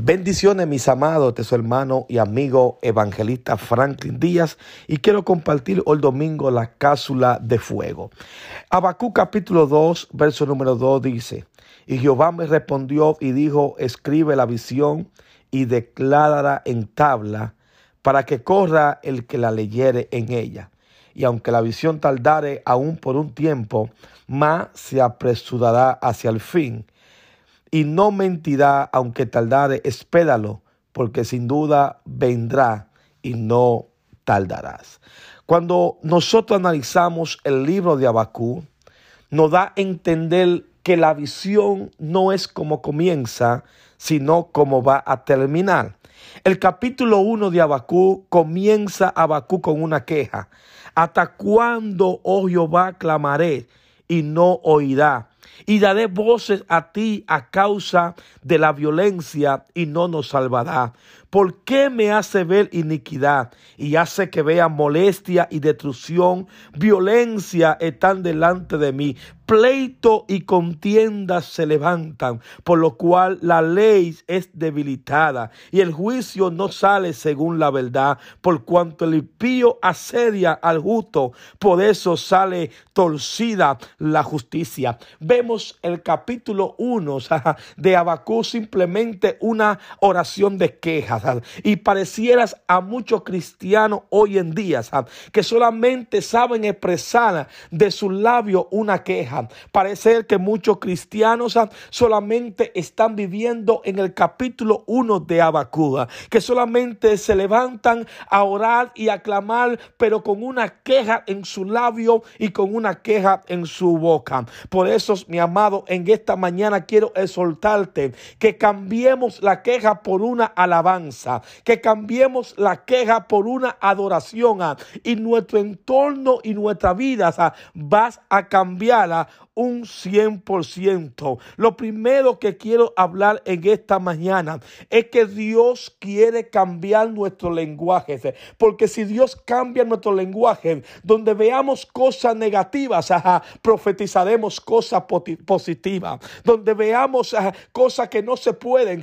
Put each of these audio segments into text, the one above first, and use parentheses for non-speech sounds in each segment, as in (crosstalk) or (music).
Bendiciones mis amados, es su hermano y amigo evangelista Franklin Díaz y quiero compartir hoy domingo la cápsula de fuego. Abacú capítulo 2, verso número 2 dice, y Jehová me respondió y dijo, escribe la visión y declárala en tabla para que corra el que la leyere en ella. Y aunque la visión tardare aún por un tiempo, más se apresurará hacia el fin y no mentirá, aunque tardare, espéralo, porque sin duda vendrá y no tardarás. Cuando nosotros analizamos el libro de Abacú, nos da a entender que la visión no es como comienza, sino como va a terminar. El capítulo 1 de Abacú comienza Abacú con una queja. ¿Hasta cuándo, oh Jehová, clamaré y no oirá? Y daré voces a ti a causa de la violencia y no nos salvará. ¿Por qué me hace ver iniquidad y hace que vea molestia y destrucción? Violencia están delante de mí. Pleito y contiendas se levantan, por lo cual la ley es debilitada y el juicio no sale según la verdad, por cuanto el impío asedia al justo, por eso sale torcida la justicia. Vemos el capítulo 1 (laughs) de Abacú simplemente una oración de queja y parecieras a muchos cristianos hoy en día que solamente saben expresar de su labio una queja. Parece que muchos cristianos solamente están viviendo en el capítulo 1 de Abacuda, que solamente se levantan a orar y a clamar, pero con una queja en su labio y con una queja en su boca. Por eso, mi amado, en esta mañana quiero exhortarte que cambiemos la queja por una alabanza que cambiemos la queja por una adoración ah, y nuestro entorno y nuestra vida ah, vas a cambiarla un 100%. Lo primero que quiero hablar en esta mañana es que Dios quiere cambiar nuestro lenguaje. Porque si Dios cambia nuestro lenguaje, donde veamos cosas negativas, profetizaremos cosas positivas. Donde veamos cosas que no se pueden,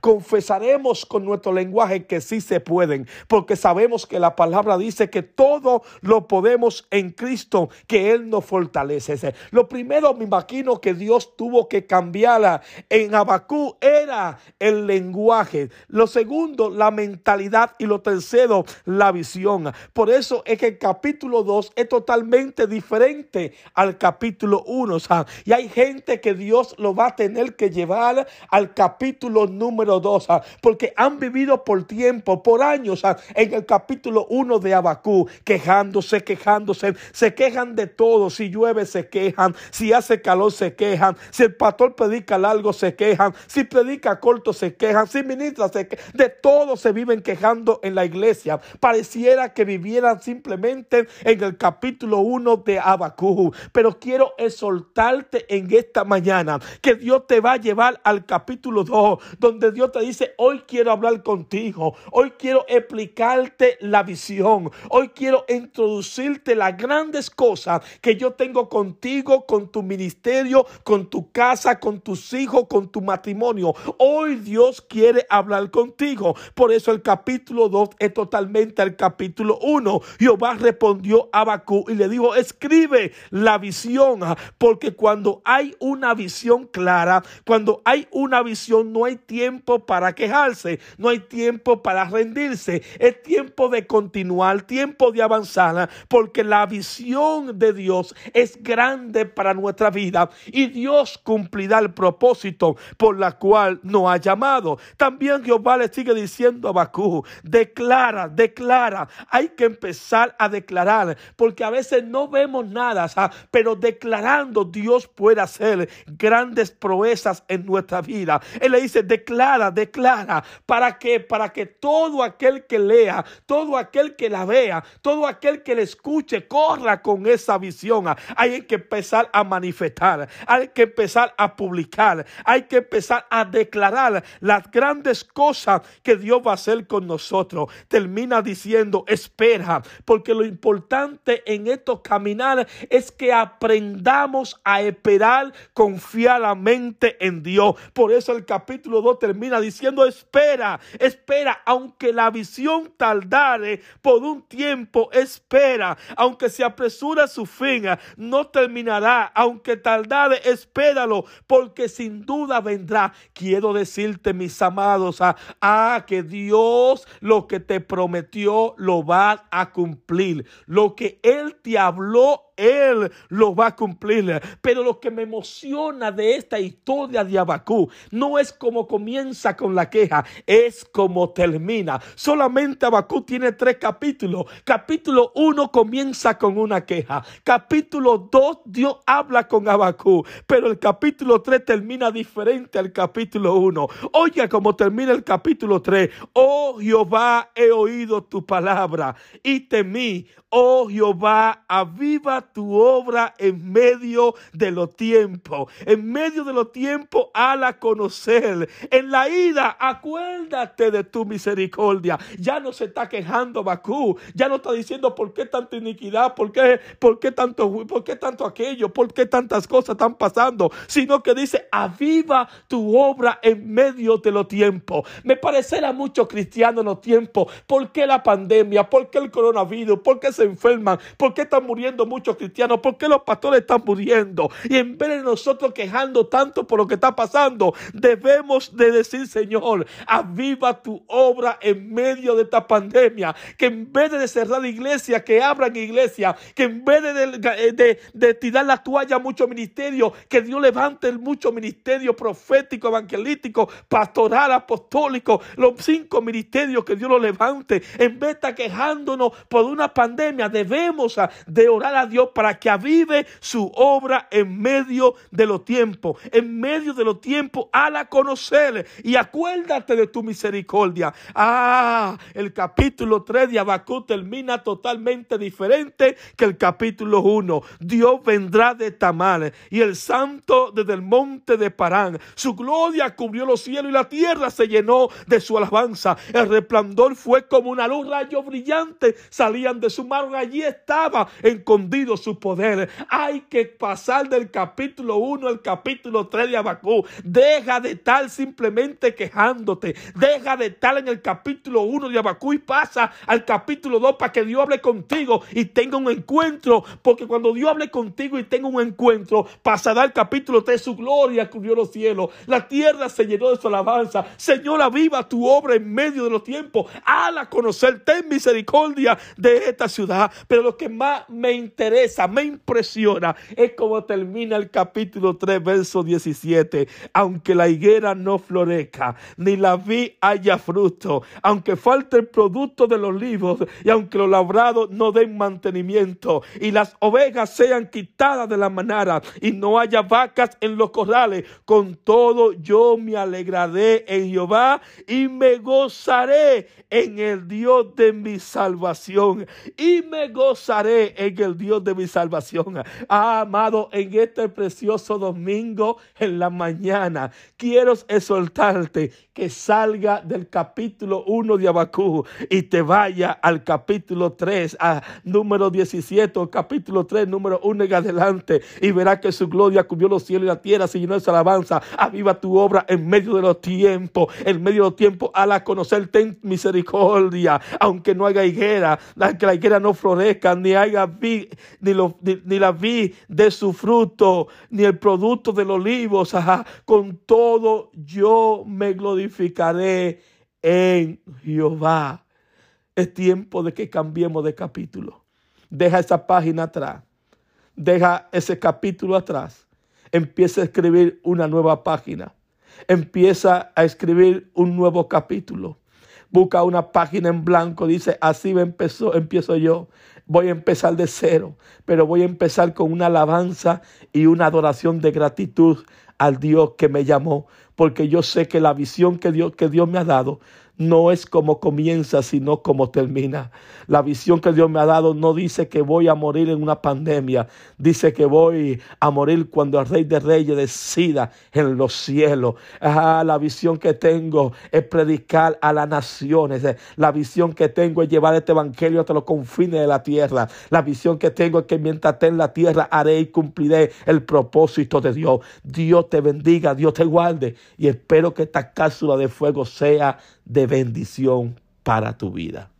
confesaremos con nuestro lenguaje que sí se pueden. Porque sabemos que la palabra dice que todo lo podemos en Cristo, que Él nos fortalece. Lo primero me imagino que Dios tuvo que cambiarla en Abacú era el lenguaje. Lo segundo, la mentalidad. Y lo tercero, la visión. Por eso es que el capítulo 2 es totalmente diferente al capítulo 1. y hay gente que Dios lo va a tener que llevar al capítulo número 2. porque han vivido por tiempo, por años, en el capítulo 1 de Abacú, quejándose, quejándose. Se quejan de todo. Si llueve, se quejan. Si hace calor se quejan, si el pastor predica largo se quejan, si predica corto se quejan, si ministra se quejan, de todo se viven quejando en la iglesia. Pareciera que vivieran simplemente en el capítulo 1 de Abacú. Pero quiero exhortarte en esta mañana que Dios te va a llevar al capítulo 2, donde Dios te dice, hoy quiero hablar contigo, hoy quiero explicarte la visión, hoy quiero introducirte las grandes cosas que yo tengo contigo, con tu ministerio, con tu casa, con tus hijos, con tu matrimonio. Hoy Dios quiere hablar contigo. Por eso el capítulo 2 es totalmente el capítulo 1. Jehová respondió a Abacú y le dijo, escribe la visión, porque cuando hay una visión clara, cuando hay una visión, no hay tiempo para quejarse, no hay tiempo para rendirse, es tiempo de continuar, tiempo de avanzar, porque la visión de Dios es grande para nuestra vida y Dios cumplirá el propósito por la cual nos ha llamado. También Jehová le sigue diciendo a Bakú, declara, declara. Hay que empezar a declarar porque a veces no vemos nada, pero declarando Dios puede hacer grandes proezas en nuestra vida. Él le dice, declara, declara, para que para que todo aquel que lea, todo aquel que la vea, todo aquel que la escuche corra con esa visión. Hay que empezar a manifestar, hay que empezar a publicar, hay que empezar a declarar las grandes cosas que Dios va a hacer con nosotros. Termina diciendo, espera, porque lo importante en estos caminar es que aprendamos a esperar confiadamente en Dios. Por eso el capítulo 2 termina diciendo, espera, espera, aunque la visión tardare por un tiempo, espera, aunque se apresura su fin, no terminará, aunque tardare, espéralo, porque sin duda vendrá. Quiero decirte, mis amados, a, a que Dios lo que te prometió lo va a cumplir. Lo que Él te habló él lo va a cumplir. Pero lo que me emociona de esta historia de Abacú no es como comienza con la queja, es como termina. Solamente Abacú tiene tres capítulos. Capítulo 1 comienza con una queja. Capítulo 2 Dios habla con Abacú. Pero el capítulo 3 termina diferente al capítulo 1. Oiga cómo termina el capítulo 3. Oh Jehová, he oído tu palabra y temí. Oh Jehová, aviva tu obra en medio de los tiempos. En medio de los tiempos, la conocer. En la ida, acuérdate de tu misericordia. Ya no se está quejando Bakú. Ya no está diciendo por qué tanta iniquidad, por qué, por qué tanto, por qué tanto aquello, por qué tantas cosas están pasando. Sino que dice, aviva tu obra en medio de los tiempos. Me parecerá mucho cristiano en los tiempos. ¿Por qué la pandemia? ¿Por qué el coronavirus? ¿Por qué se enferman? ¿Por qué están muriendo muchos cristianos? ¿Por qué los pastores están muriendo? Y en vez de nosotros quejando tanto por lo que está pasando, debemos de decir, Señor, aviva tu obra en medio de esta pandemia. Que en vez de cerrar iglesia, que abran iglesia. Que en vez de, de, tirar la toalla a muchos ministerios, que Dios levante mucho ministerio profético, evangelístico, pastoral, apostólico. Los cinco ministerios que Dios los levante. En vez de estar quejándonos por una pandemia, debemos de orar a Dios para que avive su obra en medio de los tiempos. En medio de los tiempos, la conocer y acuérdate de tu misericordia. Ah, el capítulo 3 de Abacú termina totalmente diferente que el capítulo 1. Dios vendrá de Tamar y el santo desde el monte de Parán. Su gloria cubrió los cielos y la tierra se llenó de su alabanza. El resplandor fue como una luz, rayo brillante salían de su mano. Allí estaba escondido su poder. Hay que pasar del capítulo 1 al capítulo 3 de Abacú. Deja de estar simplemente quejándote. Deja de estar en el capítulo 1 de Abacú y pasa al capítulo 2 para que Dios hable contigo y tenga un encuentro. Porque cuando Dios hable contigo y tenga un encuentro, pasará al capítulo 3. Su gloria cubrió los cielos. La tierra se llenó de su alabanza. Señora, viva tu obra en medio de los tiempos. Hala conocer. Ten misericordia de esta ciudad. Pero lo que más me interesa, me impresiona, es como termina el capítulo 3, verso 17. Aunque la higuera no florezca, ni la vi haya fruto, aunque falte el producto de los olivos, y aunque los labrados no den mantenimiento, y las ovejas sean quitadas de la manada, y no haya vacas en los corrales, con todo yo me alegraré en Jehová y me gozaré en el Dios de mi salvación. Y me gozaré en el Dios de mi salvación. Ah, amado, en este precioso domingo en la mañana, quiero exhortarte que salga del capítulo 1 de Abacú y te vaya al capítulo 3, a número 17, o capítulo 3, número 1 en adelante, y verás que su gloria cubrió los cielos y la tierra, si no es alabanza, aviva tu obra en medio de los tiempos, en medio de los tiempos, a la conocer, ten misericordia, aunque no haya higuera, que la higuera no florezca, ni haya ni, ni, la vi de su fruto, ni el producto del olivo, con todo yo me en Jehová. Es tiempo de que cambiemos de capítulo. Deja esa página atrás. Deja ese capítulo atrás. Empieza a escribir una nueva página. Empieza a escribir un nuevo capítulo. Busca una página en blanco. Dice, así empezó, empiezo yo. Voy a empezar de cero, pero voy a empezar con una alabanza y una adoración de gratitud al Dios que me llamó, porque yo sé que la visión que Dios, que Dios me ha dado, no es como comienza, sino como termina. La visión que Dios me ha dado no dice que voy a morir en una pandemia, dice que voy a morir cuando el Rey de Reyes decida en los cielos. Ah, la visión que tengo es predicar a las naciones. La visión que tengo es llevar este evangelio hasta los confines de la tierra. La visión que tengo es que mientras esté en la tierra haré y cumpliré el propósito de Dios. Dios te bendiga, Dios te guarde y espero que esta cápsula de fuego sea de bendición para tu vida.